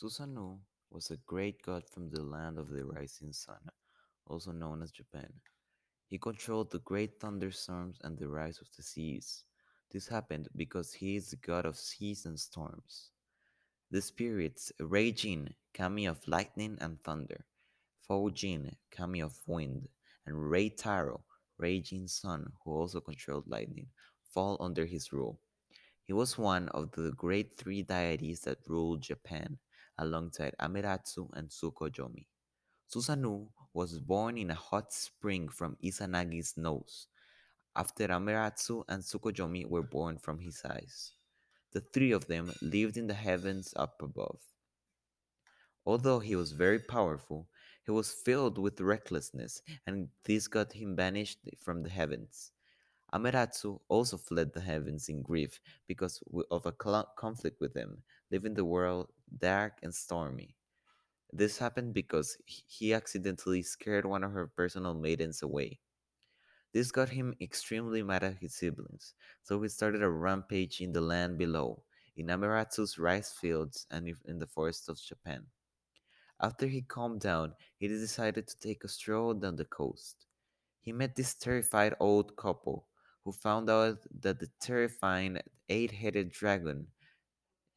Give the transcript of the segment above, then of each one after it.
Susanoo was a great god from the land of the rising sun, also known as Japan. He controlled the great thunderstorms and the rise of the seas. This happened because he is the god of seas and storms. The spirits Rei-jin, kami of lightning and thunder, Fou-jin, kami of wind, and Rei-taro, Rei-jin's son who also controlled lightning, fall under his rule. He was one of the great three deities that ruled Japan, alongside Amaterasu and Tsukuyomi. Susanoo was born in a hot spring from Izanagi's nose, after Amaterasu and Tsukuyomi were born from his eyes. The three of them lived in the heavens up above. Although he was very powerful, he was filled with recklessness, and this got him banished from the heavens. Amaterasu also fled the heavens in grief because of a conflict with him, leaving the world dark and stormy. This happened because he accidentally scared one of her personal maidens away. This got him extremely mad at his siblings, so he started a rampage in the land below, in Amaratu's rice fields and in the forests of Japan. After he calmed down, he decided to take a stroll down the coast. He met this terrified old couple who found out that the terrifying eight headed dragon,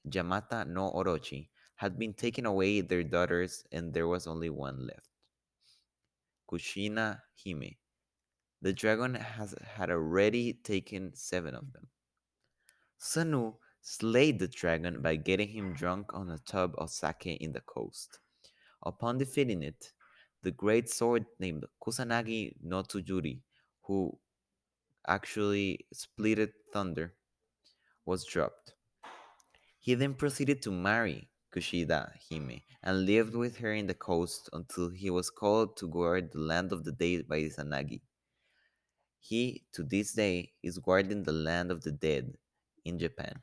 Yamata no Orochi, had been taking away their daughters and there was only one left. Kushina Hime. The dragon has had already taken seven of them. Sanu slayed the dragon by getting him drunk on a tub of sake in the coast. Upon defeating it, the great sword named Kusanagi no Tsurugi, who actually splitted thunder, was dropped. He then proceeded to marry Kushida Hime and lived with her in the coast until he was called to guard the land of the dead by Izanagi. He, to this day, is guarding the land of the dead in Japan.